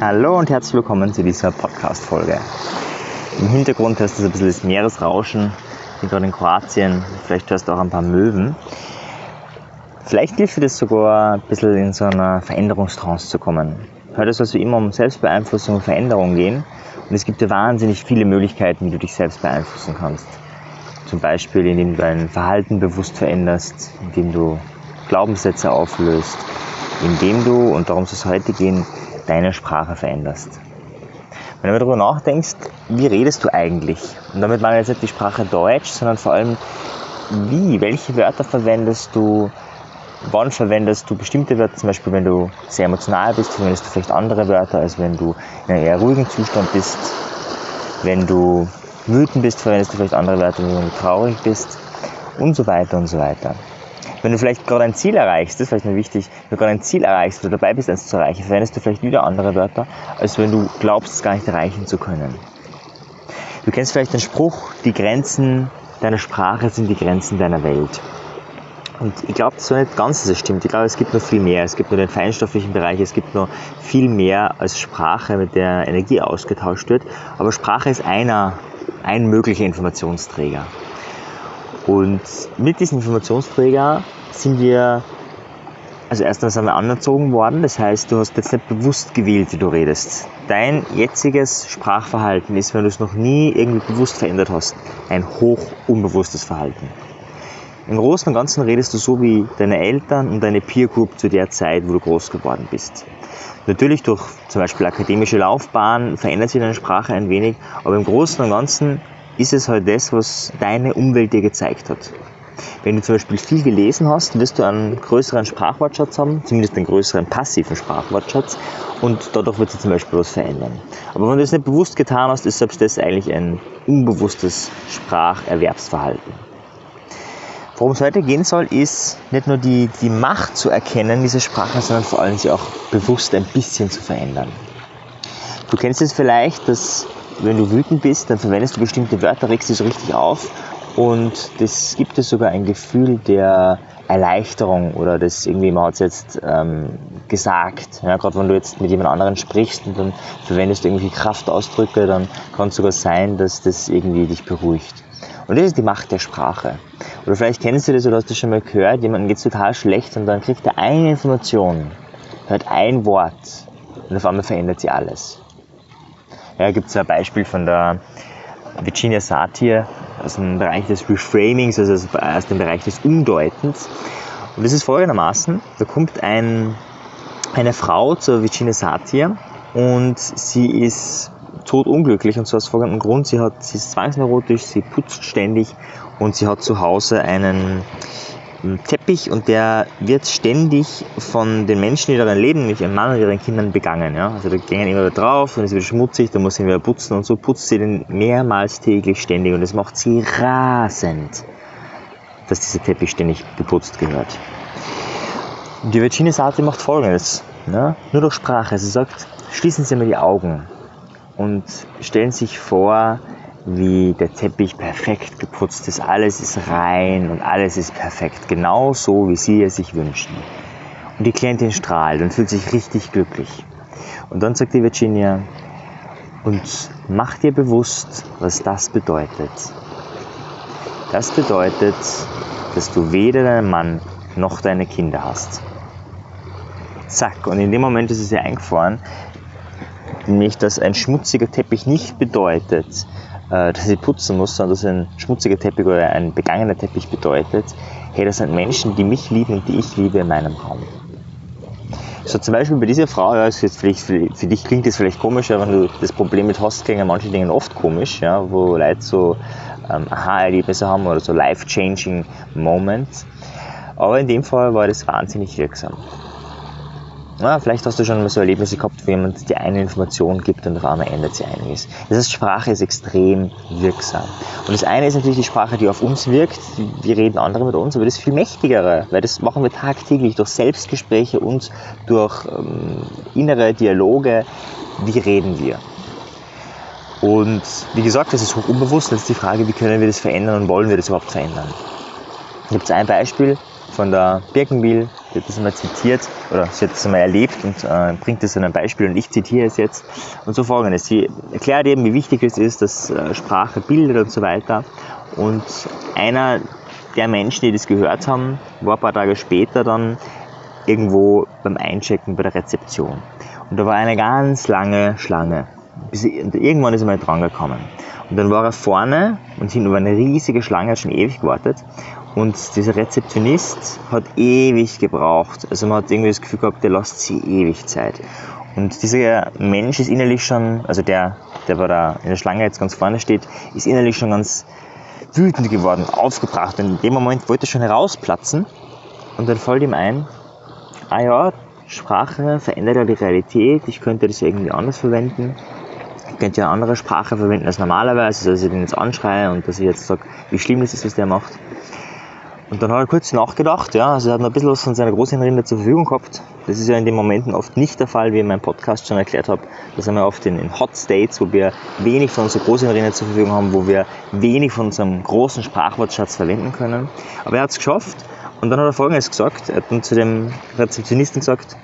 Hallo und herzlich willkommen zu dieser Podcast-Folge. Im Hintergrund hörst du ein bisschen das Meeresrauschen. Bin gerade in Kroatien. Vielleicht hörst du auch ein paar Möwen. Vielleicht hilft dir das sogar ein bisschen in so einer Veränderungstrance zu kommen. Heute soll es wie immer um Selbstbeeinflussung und Veränderung gehen. Und es gibt ja wahnsinnig viele Möglichkeiten, wie du dich selbst beeinflussen kannst. Zum Beispiel, indem du dein Verhalten bewusst veränderst, indem du Glaubenssätze auflöst, indem du, und darum soll es heute gehen, deine Sprache veränderst. Wenn du darüber nachdenkst, wie redest du eigentlich? Und damit meine ich jetzt nicht die Sprache Deutsch, sondern vor allem, wie, welche Wörter verwendest du, wann verwendest du bestimmte Wörter, zum Beispiel wenn du sehr emotional bist, verwendest du vielleicht andere Wörter, als wenn du in einem eher ruhigen Zustand bist. Wenn du wütend bist, verwendest du vielleicht andere Wörter, wenn du traurig bist und so weiter und so weiter. Wenn du vielleicht gerade ein Ziel erreichst, das ist vielleicht mir wichtig, wenn du gerade ein Ziel erreichst oder dabei bist, eins zu erreichen, verwendest du vielleicht wieder andere Wörter, als wenn du glaubst, es gar nicht erreichen zu können. Du kennst vielleicht den Spruch, die Grenzen deiner Sprache sind die Grenzen deiner Welt. Und ich glaube so nicht ganz, dass es stimmt. Ich glaube, es gibt noch viel mehr. Es gibt nur den feinstofflichen Bereich, es gibt noch viel mehr als Sprache, mit der Energie ausgetauscht wird. Aber Sprache ist einer, ein möglicher Informationsträger. Und mit diesem Informationsträger sind wir, also sind wir anerzogen worden, das heißt, du hast jetzt nicht bewusst gewählt, wie du redest. Dein jetziges Sprachverhalten ist, wenn du es noch nie irgendwie bewusst verändert hast, ein hoch unbewusstes Verhalten. Im Großen und Ganzen redest du so wie deine Eltern und deine Peer Group zu der Zeit, wo du groß geworden bist. Natürlich durch zum Beispiel akademische Laufbahn verändert sich deine Sprache ein wenig, aber im Großen und Ganzen ist es halt das, was deine Umwelt dir gezeigt hat. Wenn du zum Beispiel viel gelesen hast, wirst du einen größeren Sprachwortschatz haben, zumindest einen größeren passiven Sprachwortschatz und dadurch wird sich zum Beispiel was verändern. Aber wenn du es nicht bewusst getan hast, ist selbst das eigentlich ein unbewusstes Spracherwerbsverhalten. Worum es heute gehen soll, ist nicht nur die, die Macht zu erkennen, diese Sprache, sondern vor allem sie auch bewusst ein bisschen zu verändern. Du kennst es vielleicht, dass wenn du wütend bist, dann verwendest du bestimmte Wörter, regst dich so richtig auf und das gibt dir sogar ein Gefühl der Erleichterung oder das irgendwie, man hat es jetzt ähm, gesagt. Ja, Gerade wenn du jetzt mit jemand anderen sprichst und dann verwendest du irgendwelche Kraftausdrücke, dann kann es sogar sein, dass das irgendwie dich beruhigt. Und das ist die Macht der Sprache. Oder vielleicht kennst du das oder hast du schon mal gehört, jemandem geht es total schlecht und dann kriegt er eine Information, hört ein Wort und auf einmal verändert sie alles. Ja, gibt es ein Beispiel von der Virginia Satir aus dem Bereich des Reframings, also aus dem Bereich des Umdeutens. Und das ist folgendermaßen, da kommt ein, eine Frau zur Virginia Satir und sie ist totunglücklich und zwar aus folgendem Grund, sie, hat, sie ist zwangsneurotisch, sie putzt ständig und sie hat zu Hause einen Teppich und der wird ständig von den Menschen, die darin leben, nämlich ihrem Mann und ihren Kindern begangen. Ja? Also da gehen immer wieder drauf, und es wird schmutzig, dann muss sie ihn wieder putzen und so putzt sie den mehrmals täglich ständig und das macht sie rasend, dass dieser Teppich ständig geputzt gehört. Die Virginia Sati macht folgendes, ja? nur durch Sprache. Sie sagt, schließen Sie mal die Augen und stellen sich vor, wie der Teppich perfekt geputzt ist. Alles ist rein und alles ist perfekt. Genau so, wie Sie es sich wünschen. Und die Klientin strahlt und fühlt sich richtig glücklich. Und dann sagt die Virginia, und mach dir bewusst, was das bedeutet. Das bedeutet, dass du weder deinen Mann noch deine Kinder hast. Zack, und in dem Moment ist es ihr eingefahren, nämlich dass ein schmutziger Teppich nicht bedeutet, dass ich putzen muss, sondern dass ein schmutziger Teppich oder ein begangener Teppich bedeutet, hey, das sind Menschen, die mich lieben und die ich liebe in meinem Raum. So zum Beispiel bei dieser Frau, ja, ist jetzt vielleicht, für, für dich klingt das vielleicht komisch, aber wenn du das Problem mit hast, klingen manche Dinge oft komisch, ja, wo Leute so ähm, Aha-Erlebnisse haben oder so life-changing Moments. Aber in dem Fall war das wahnsinnig wirksam. Ja, vielleicht hast du schon mal so Erlebnisse gehabt, wo jemand dir eine Information gibt und auf einmal ändert sich einiges. Das heißt, Sprache ist extrem wirksam. Und das eine ist natürlich die Sprache, die auf uns wirkt. Wir reden andere mit uns, aber das viel mächtigere, weil das machen wir tagtäglich durch Selbstgespräche und durch ähm, innere Dialoge. Wie reden wir? Und wie gesagt, das ist hoch unbewusst. Das ist die Frage, wie können wir das verändern und wollen wir das überhaupt verändern? Gibt es ein Beispiel von der Birkenbiel die hat das einmal zitiert, oder sie hat das einmal erlebt und äh, bringt das in ein Beispiel und ich zitiere es jetzt. Und so folgendes. Sie erklärt eben, wie wichtig es ist, dass äh, Sprache bildet und so weiter. Und einer der Menschen, die das gehört haben, war ein paar Tage später dann irgendwo beim Einchecken bei der Rezeption. Und da war eine ganz lange Schlange. Bis, irgendwann ist er mal dran gekommen. Und dann war er vorne und hinten war eine riesige Schlange, hat schon ewig gewartet. Und dieser Rezeptionist hat ewig gebraucht. Also man hat irgendwie das Gefühl gehabt, der lässt sie ewig Zeit. Und dieser Mensch ist innerlich schon, also der, der bei der, in der Schlange jetzt ganz vorne steht, ist innerlich schon ganz wütend geworden, aufgebracht. Und in dem Moment wollte er schon herausplatzen. Und dann fällt ihm ein, ah ja, Sprache verändert ja die Realität, ich könnte das irgendwie anders verwenden. Ich könnte ja eine andere Sprache verwenden als normalerweise, dass ich den jetzt anschreie und dass ich jetzt sage, wie schlimm das ist, was der macht. Und dann hat er kurz nachgedacht, ja, also er hat noch ein bisschen was von seiner Großhirnrinde zur Verfügung gehabt. Das ist ja in den Momenten oft nicht der Fall, wie ich in meinem Podcast schon erklärt habe. Da sind wir oft in, in Hot States, wo wir wenig von unserer Großhirnrinde zur Verfügung haben, wo wir wenig von unserem großen Sprachwortschatz verwenden können. Aber er hat es geschafft und dann hat er Folgendes gesagt. Er hat dann zu dem Rezeptionisten gesagt,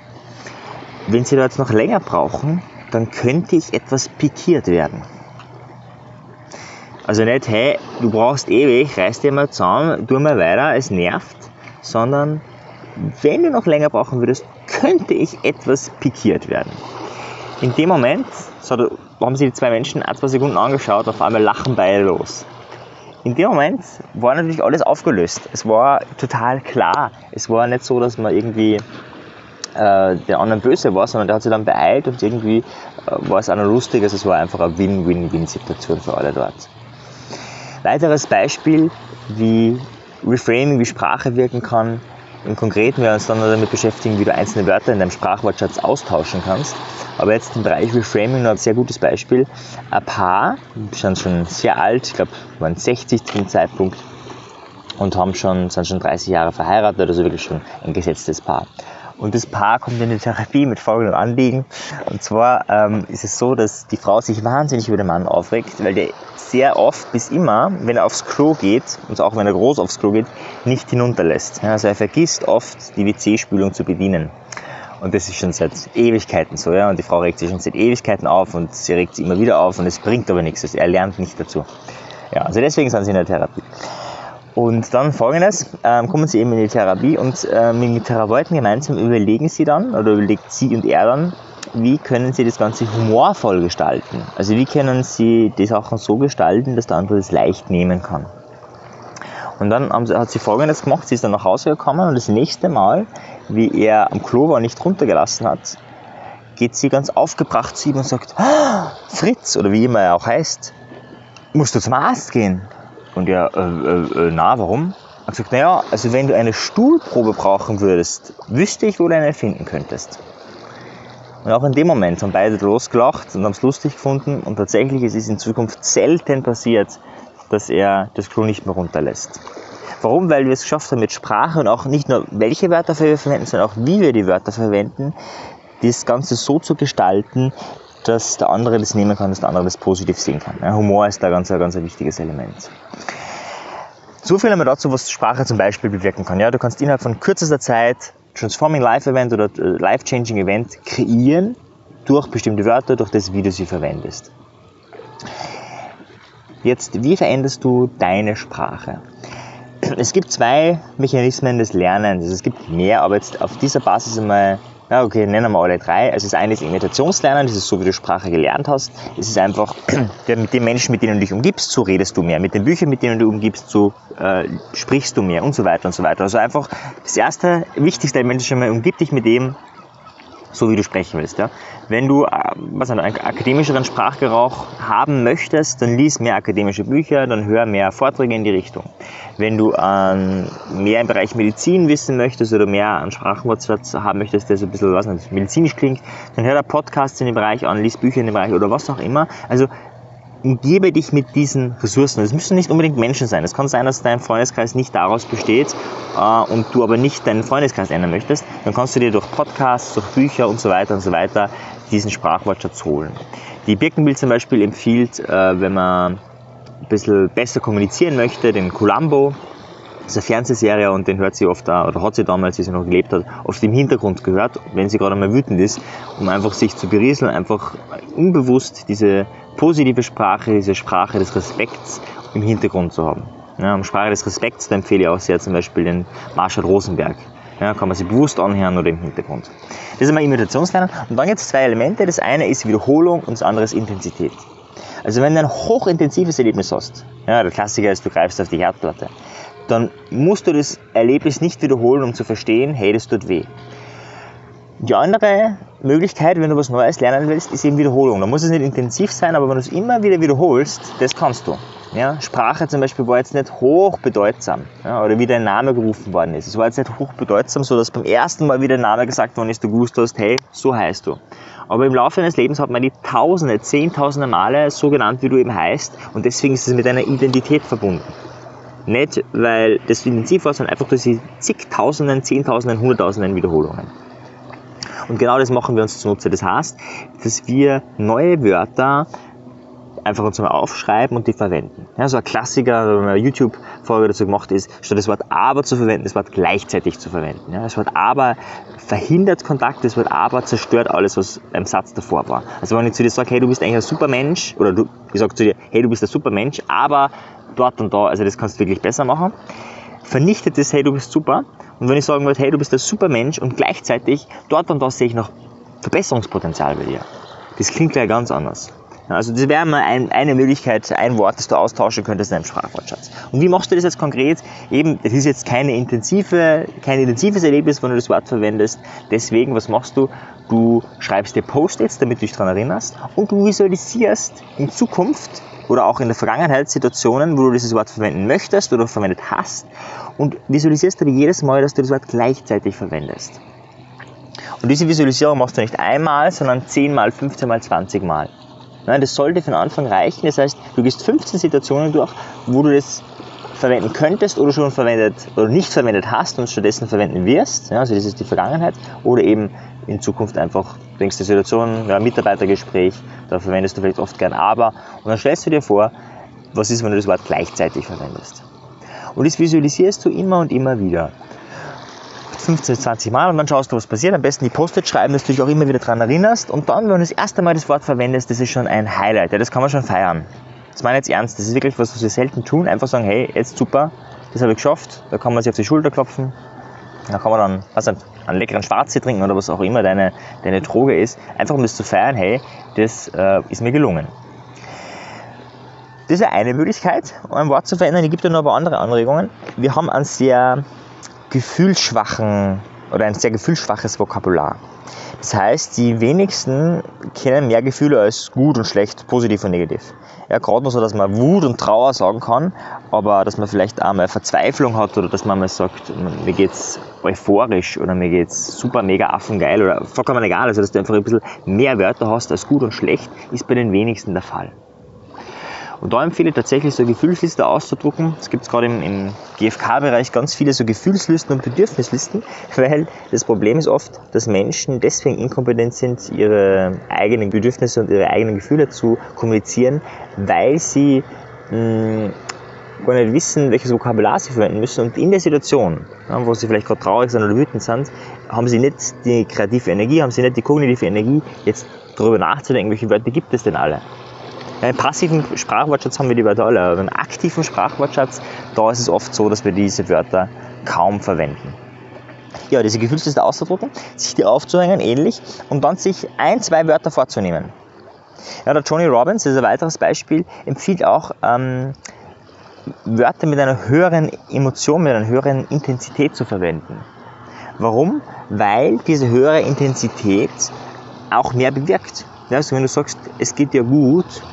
wenn Sie da jetzt noch länger brauchen, dann könnte ich etwas pikiert werden. Also nicht, hey, du brauchst ewig, reiß dir mal zusammen, tu mal weiter, es nervt, sondern wenn du noch länger brauchen würdest, könnte ich etwas pikiert werden. In dem Moment so, haben sich die zwei Menschen ein, zwei Sekunden angeschaut, auf einmal lachen beide los. In dem Moment war natürlich alles aufgelöst. Es war total klar. Es war nicht so, dass man irgendwie äh, der anderen böse war, sondern der hat sich dann beeilt und irgendwie äh, war es auch noch lustig. Also es war einfach eine Win-Win-Win-Situation für alle dort. Weiteres Beispiel, wie Reframing, wie Sprache wirken kann. Im Konkreten werden wir uns dann damit beschäftigen, wie du einzelne Wörter in deinem Sprachwortschatz austauschen kannst. Aber jetzt im Bereich Reframing noch ein sehr gutes Beispiel. Ein Paar, sind schon sehr alt, ich glaube, waren 60 zu dem Zeitpunkt und haben schon, sind schon 30 Jahre verheiratet, also wirklich schon ein gesetztes Paar. Und das Paar kommt in die Therapie mit folgendem Anliegen. Und zwar ähm, ist es so, dass die Frau sich wahnsinnig über den Mann aufregt, weil der sehr oft bis immer, wenn er aufs Klo geht, und auch wenn er groß aufs Klo geht, nicht hinunterlässt. Also er vergisst oft, die WC-Spülung zu bedienen. Und das ist schon seit Ewigkeiten so, ja. Und die Frau regt sich schon seit Ewigkeiten auf und sie regt sich immer wieder auf und es bringt aber nichts. Also er lernt nicht dazu. Ja, also deswegen sind sie in der Therapie. Und dann folgendes, ähm, kommen sie eben in die Therapie und äh, mit den Therapeuten gemeinsam überlegen sie dann, oder überlegt sie und er dann, wie können sie das Ganze humorvoll gestalten? Also wie können sie die Sachen so gestalten, dass der andere das leicht nehmen kann? Und dann hat sie folgendes gemacht, sie ist dann nach Hause gekommen und das nächste Mal, wie er am Klo war und nicht runtergelassen hat, geht sie ganz aufgebracht zu ihm und sagt, ah, Fritz, oder wie immer er auch heißt, musst du zum Arzt gehen? Und ja, äh, äh, äh, na, warum? Er hat gesagt, naja, also wenn du eine Stuhlprobe brauchen würdest, wüsste ich, wo du eine finden könntest. Und auch in dem Moment haben beide losgelacht und haben es lustig gefunden und tatsächlich ist es in Zukunft selten passiert, dass er das Klo nicht mehr runterlässt. Warum? Weil wir es geschafft haben mit Sprache und auch nicht nur welche Wörter wir verwenden, sondern auch wie wir die Wörter verwenden, das Ganze so zu gestalten, dass der andere das nehmen kann, dass der andere das positiv sehen kann. Ja, Humor ist da ganz, ganz ein wichtiges Element. So viel einmal dazu, was Sprache zum Beispiel bewirken kann. Ja, du kannst innerhalb von kürzester Zeit Transforming Life Event oder äh, Life Changing Event kreieren durch bestimmte Wörter, durch das, wie du sie verwendest. Jetzt, wie veränderst du deine Sprache? Es gibt zwei Mechanismen des Lernens. Es gibt mehr, aber jetzt auf dieser Basis einmal ja, okay, nennen wir alle drei. Also das eine ist Imitationslernen, das ist so, wie du Sprache gelernt hast. Es ist einfach, mit den Menschen, mit denen du dich umgibst, so redest du mehr. Mit den Büchern, mit denen du umgibst, so äh, sprichst du mehr und so weiter und so weiter. Also einfach das erste, wichtigste schon mal, umgib dich mit dem, so wie du sprechen willst. Ja? Wenn du äh, was, einen akademischeren Sprachgebrauch haben möchtest, dann lies mehr akademische Bücher, dann hör mehr Vorträge in die Richtung. Wenn du ähm, mehr im Bereich Medizin wissen möchtest oder mehr an Sprachwortschatz haben möchtest, der so ein bisschen was medizinisch klingt, dann hör da Podcasts in dem Bereich an, lies Bücher in dem Bereich oder was auch immer. Also umgebe dich mit diesen Ressourcen. Es müssen nicht unbedingt Menschen sein. Es kann sein, dass dein Freundeskreis nicht daraus besteht äh, und du aber nicht deinen Freundeskreis ändern möchtest. Dann kannst du dir durch Podcasts, durch Bücher und so weiter und so weiter diesen Sprachwortschatz holen. Die Birkenbild zum Beispiel empfiehlt, äh, wenn man ein bisschen besser kommunizieren möchte, den Columbo. Das ist eine Fernsehserie und den hört sie oft, auch, oder hat sie damals, wie sie noch gelebt hat, oft im Hintergrund gehört, wenn sie gerade mal wütend ist, um einfach sich zu berieseln, einfach unbewusst diese positive Sprache, diese Sprache des Respekts im Hintergrund zu haben. Ja, um Sprache des Respekts, da empfehle ich auch sehr zum Beispiel den Marshall Rosenberg. Ja, kann man sich bewusst anhören oder im Hintergrund. Das ist einmal Imitationslernen. Und dann gibt es zwei Elemente. Das eine ist Wiederholung und das andere ist Intensität. Also wenn du ein hochintensives Erlebnis hast, ja, der Klassiker ist, du greifst auf die Herdplatte, dann musst du das Erlebnis nicht wiederholen, um zu verstehen, hey, das tut weh. Die andere Möglichkeit, wenn du was Neues lernen willst, ist eben Wiederholung. Da muss es nicht intensiv sein, aber wenn du es immer wieder wiederholst, das kannst du. Ja, Sprache zum Beispiel war jetzt nicht hochbedeutsam ja, oder wie dein Name gerufen worden ist. Es war jetzt nicht hochbedeutsam, so dass beim ersten Mal wieder Name gesagt worden ist, du gewusst hast, hey, so heißt du. Aber im Laufe deines Lebens hat man die Tausende, Zehntausende Male so genannt, wie du eben heißt und deswegen ist es mit deiner Identität verbunden. Nicht, weil das intensiv war, sondern einfach durch die zigtausenden, zehntausenden, hunderttausenden Wiederholungen. Und genau das machen wir uns zunutze. Das heißt, dass wir neue Wörter einfach uns mal aufschreiben und die verwenden. Ja, so ein Klassiker, wenn man eine YouTube-Folge dazu gemacht ist, statt das Wort aber zu verwenden, das Wort gleichzeitig zu verwenden. Ja, das Wort aber verhindert Kontakt, das Wort aber zerstört alles, was im Satz davor war. Also wenn ich zu dir sage, hey, du bist eigentlich ein Supermensch, oder du, ich sage zu dir, hey, du bist ein Supermensch, aber dort und da, also das kannst du wirklich besser machen, vernichtet das, hey, du bist super. Und wenn ich sagen würde, hey, du bist ein Supermensch und gleichzeitig dort und da sehe ich noch Verbesserungspotenzial bei dir. Das klingt gleich ganz anders. Also das wäre mal ein, eine Möglichkeit, ein Wort, das du austauschen könntest in deinem Sprachwortschatz. Und wie machst du das jetzt konkret? Eben, das ist jetzt keine intensive, kein intensives Erlebnis, wenn du das Wort verwendest. Deswegen, was machst du? Du schreibst dir Post-its, damit du dich daran erinnerst und du visualisierst in Zukunft oder auch in der Vergangenheit Situationen, wo du dieses Wort verwenden möchtest oder verwendet hast und visualisierst aber jedes Mal, dass du das Wort gleichzeitig verwendest. Und diese Visualisierung machst du nicht einmal, sondern 10 mal, 15 mal, 20 mal. Nein, das sollte von Anfang reichen. Das heißt, du gehst 15 Situationen durch, wo du das verwenden könntest oder schon verwendet oder nicht verwendet hast und stattdessen verwenden wirst. Ja, also das ist die Vergangenheit. Oder eben in Zukunft einfach denkst du Situation, ja, Mitarbeitergespräch, da verwendest du vielleicht oft gern aber und dann stellst du dir vor, was ist, wenn du das Wort gleichzeitig verwendest. Und das visualisierst du immer und immer wieder. 15, 20 Mal und dann schaust du, was passiert. Am besten die Post-it schreiben, dass du dich auch immer wieder daran erinnerst. Und dann, wenn du das erste Mal das Wort verwendest, das ist schon ein Highlight. Ja, das kann man schon feiern. Das meine ich jetzt ernst. Das ist wirklich was, was wir selten tun. Einfach sagen, hey, jetzt super, das habe ich geschafft. Da kann man sich auf die Schulter klopfen. Da kann man dann was, einen leckeren Schwarztee trinken oder was auch immer deine, deine Droge ist. Einfach um das zu feiern, hey, das äh, ist mir gelungen. Das ist eine Möglichkeit, ein Wort zu verändern. Es gibt ja noch ein paar andere Anregungen. Wir haben einen sehr gefühlsschwachen oder ein sehr gefühlsschwaches Vokabular. Das heißt, die wenigsten kennen mehr Gefühle als gut und schlecht, positiv und negativ. Ja, gerade nur so, dass man Wut und Trauer sagen kann, aber dass man vielleicht auch mal Verzweiflung hat oder dass man mal sagt, mir geht's euphorisch oder mir geht's super mega affengeil oder vollkommen egal, also dass du einfach ein bisschen mehr Wörter hast als gut und schlecht, ist bei den wenigsten der Fall. Und da empfehle ich tatsächlich so eine Gefühlsliste auszudrucken. Es gibt gerade im, im GFK-Bereich ganz viele so Gefühlslisten und Bedürfnislisten, weil das Problem ist oft, dass Menschen deswegen inkompetent sind, ihre eigenen Bedürfnisse und ihre eigenen Gefühle zu kommunizieren, weil sie mh, gar nicht wissen, welches Vokabular sie verwenden müssen. Und in der Situation, wo sie vielleicht gerade traurig sind oder wütend sind, haben sie nicht die kreative Energie, haben sie nicht die kognitive Energie, jetzt darüber nachzudenken, welche Wörter gibt es denn alle. Im passiven Sprachwortschatz haben wir die Wörter alle, aber im aktiven Sprachwortschatz, da ist es oft so, dass wir diese Wörter kaum verwenden. Ja, diese Gefühlsliste auszudrucken, sich die aufzuhängen, ähnlich, und dann sich ein, zwei Wörter vorzunehmen. Ja, der Tony Robbins, das ist ein weiteres Beispiel, empfiehlt auch, ähm, Wörter mit einer höheren Emotion, mit einer höheren Intensität zu verwenden. Warum? Weil diese höhere Intensität auch mehr bewirkt. Ja, also wenn du sagst, es geht dir gut,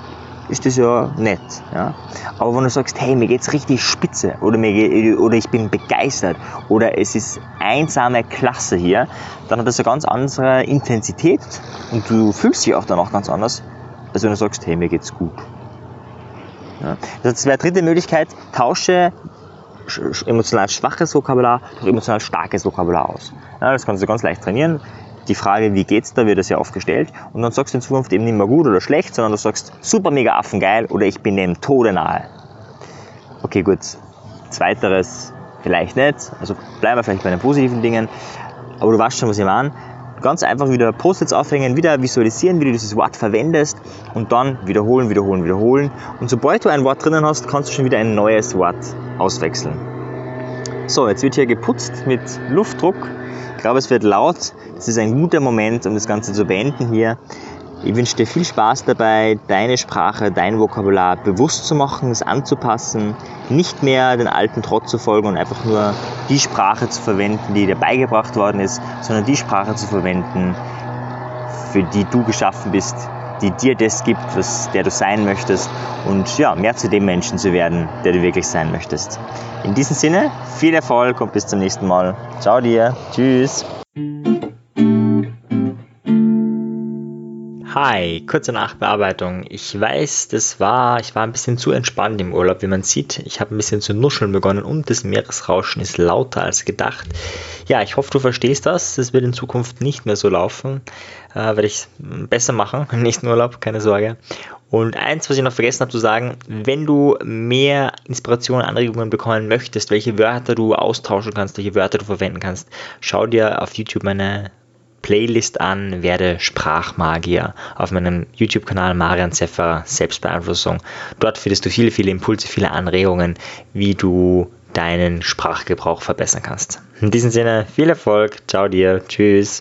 ist das ja nett. Ja? Aber wenn du sagst, hey, mir geht's richtig spitze oder, mir, oder ich bin begeistert oder es ist einsame Klasse hier, dann hat das eine ganz andere Intensität und du fühlst dich auch danach ganz anders, als wenn du sagst, hey, mir geht's gut. Ja? Das wäre dritte Möglichkeit, tausche emotional schwaches Vokabular durch emotional starkes Vokabular aus. Ja, das kannst du ganz leicht trainieren die Frage, wie geht's da, wird das ja oft gestellt. Und dann sagst du in Zukunft eben nicht mehr gut oder schlecht, sondern du sagst super mega affengeil oder ich bin dem Tode nahe. Okay, gut. Zweiteres vielleicht nicht. Also bleiben wir vielleicht bei den positiven Dingen. Aber du weißt schon, was ich meine. Ganz einfach wieder Post-its aufhängen, wieder visualisieren, wie du dieses Wort verwendest und dann wiederholen, wiederholen, wiederholen. Und sobald du ein Wort drinnen hast, kannst du schon wieder ein neues Wort auswechseln. So, jetzt wird hier geputzt mit Luftdruck. Ich glaube, es wird laut. Es ist ein guter Moment, um das Ganze zu beenden hier. Ich wünsche dir viel Spaß dabei, deine Sprache, dein Vokabular bewusst zu machen, es anzupassen, nicht mehr den alten Trott zu folgen und einfach nur die Sprache zu verwenden, die dir beigebracht worden ist, sondern die Sprache zu verwenden, für die du geschaffen bist, die dir das gibt, was der du sein möchtest und ja, mehr zu dem Menschen zu werden, der du wirklich sein möchtest. In diesem Sinne, viel Erfolg und bis zum nächsten Mal. Ciao dir. Tschüss. Hi, kurze Nachbearbeitung. Ich weiß, das war, ich war ein bisschen zu entspannt im Urlaub, wie man sieht. Ich habe ein bisschen zu nuscheln begonnen und das Meeresrauschen ist lauter als gedacht. Ja, ich hoffe, du verstehst das. Das wird in Zukunft nicht mehr so laufen. Äh, werde ich besser machen im nächsten Urlaub, keine Sorge. Und eins, was ich noch vergessen habe zu sagen, wenn du mehr Inspiration und Anregungen bekommen möchtest, welche Wörter du austauschen kannst, welche Wörter du verwenden kannst, schau dir auf YouTube meine Playlist an, werde Sprachmagier auf meinem YouTube-Kanal Marian Zeffer Selbstbeeinflussung. Dort findest du viele, viele Impulse, viele Anregungen, wie du deinen Sprachgebrauch verbessern kannst. In diesem Sinne, viel Erfolg, ciao dir, tschüss.